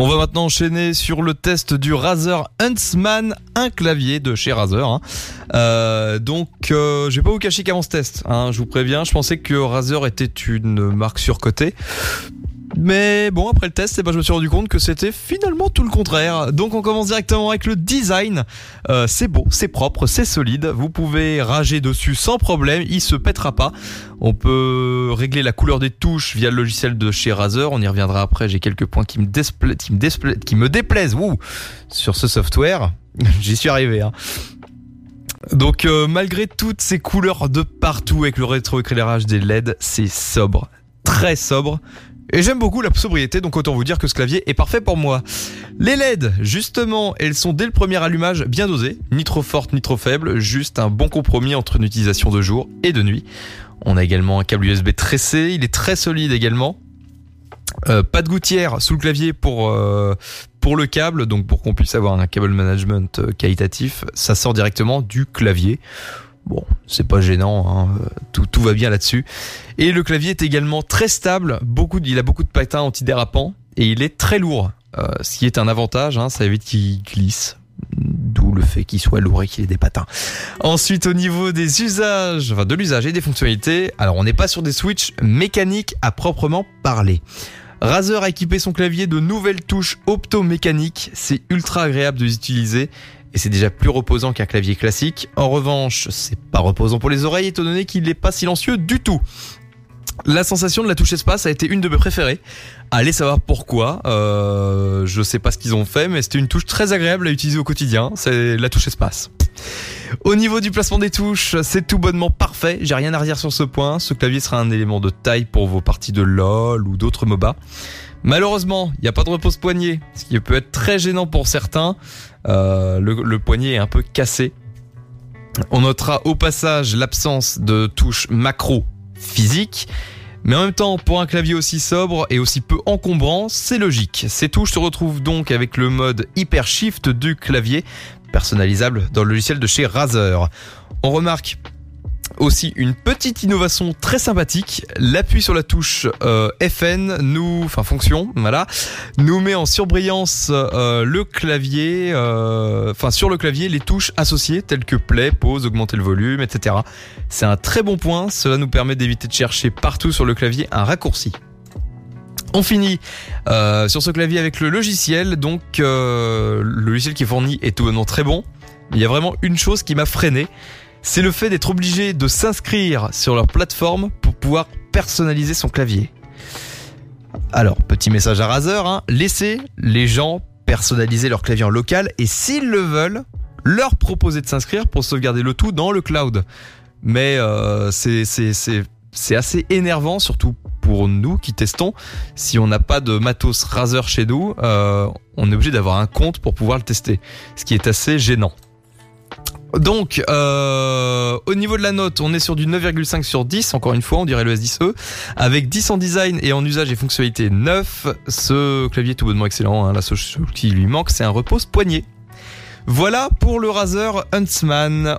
On va maintenant enchaîner sur le test du Razer Huntsman, un clavier de chez Razer. hein. Euh, donc, euh, je vais pas vous cacher qu'avant ce test, hein, je vous préviens, je pensais que Razer était une marque surcotée. Mais bon, après le test, eh ben, je me suis rendu compte que c'était finalement tout le contraire. Donc on commence directement avec le design. Euh, c'est beau, c'est propre, c'est solide. Vous pouvez rager dessus sans problème, il se pètera pas. On peut régler la couleur des touches via le logiciel de chez Razer. On y reviendra après. J'ai quelques points qui me, déplaisent sur ce software. J'y suis arrivé. Hein. Donc euh, malgré toutes ces couleurs de partout avec le rétroéclairage des LED, c'est sobre, très sobre. Et j'aime beaucoup la sobriété, donc autant vous dire que ce clavier est parfait pour moi. Les LED, justement, elles sont dès le premier allumage bien dosées, ni trop fortes ni trop faibles, juste un bon compromis entre une utilisation de jour et de nuit. On a également un câble USB tressé, il est très solide également. Euh, pas de gouttière sous le clavier pour euh, pour le câble, donc pour qu'on puisse avoir un câble management euh, qualitatif, ça sort directement du clavier. Bon, c'est pas gênant, hein, tout, va bien là-dessus. Et le clavier est également très stable, il a beaucoup de patins antidérapants et il est très lourd, euh, ce qui est un avantage, hein, ça évite qu'il glisse. D'où le fait qu'il soit lourd et qu'il ait des patins. Ensuite, au niveau des usages, enfin de l'usage et des fonctionnalités, alors on n'est pas sur des switches mécaniques à proprement parler. Razer a équipé son clavier de nouvelles touches optomécaniques. C'est ultra agréable de les utiliser et c'est déjà plus reposant qu'un clavier classique. En revanche, c'est pas reposant pour les oreilles étant donné qu'il n'est pas silencieux du tout. La sensation de la touche espace a été une de mes préférées. Allez savoir pourquoi. Euh, je sais pas ce qu'ils ont fait, mais c'était une touche très agréable à utiliser au quotidien. C'est la touche espace. Au niveau du placement des touches, c'est tout bonnement parfait. J'ai rien à redire sur ce point. Ce clavier sera un élément de taille pour vos parties de LoL ou d'autres MOBA. Malheureusement, il n'y a pas de repose-poignet, ce qui peut être très gênant pour certains. Euh, le, poignet est un peu cassé. On notera au passage l'absence de touches macro physiques. Mais en même temps, pour un clavier aussi sobre et aussi peu encombrant, c'est logique. Ces touches se retrouvent donc avec le mode Hyper Shift du clavier, personnalisable dans le logiciel de chez Razer. On remarque aussi une petite innovation très sympathique. L'appui sur la touche euh, FN nous, enfin fonction, voilà, nous met en surbrillance euh, le clavier, euh, enfin sur le clavier les touches associées telles que play, pause, augmenter le volume, etc. C'est un très bon point. Cela nous permet d'éviter de chercher partout sur le clavier un raccourci. On finit euh, sur ce clavier avec le logiciel. Donc euh, le logiciel qui est fourni est tout bonnement très bon. Il y a vraiment une chose qui m'a freiné, c'est le fait d'être obligé de s'inscrire sur leur plateforme pour pouvoir personnaliser son clavier. Alors, petit message à Razer, hein, laissez les gens personnaliser leur clavier en local et s'ils le veulent, leur proposer de s'inscrire pour sauvegarder le tout dans le cloud. Mais euh, c'est assez énervant, surtout pour nous qui testons. Si on n'a pas de matos Razer chez nous, euh, on est obligé d'avoir un compte pour pouvoir le tester, ce qui est assez gênant. Donc, euh, au niveau de la note, on est sur du 9,5 sur 10, encore une fois, on dirait le S10e, avec 10 en design et en usage et fonctionnalité 9. Ce clavier est tout bonnement excellent, hein. la seule chose qui lui manque, c'est un repose poignet. Voilà pour le Razer Huntsman.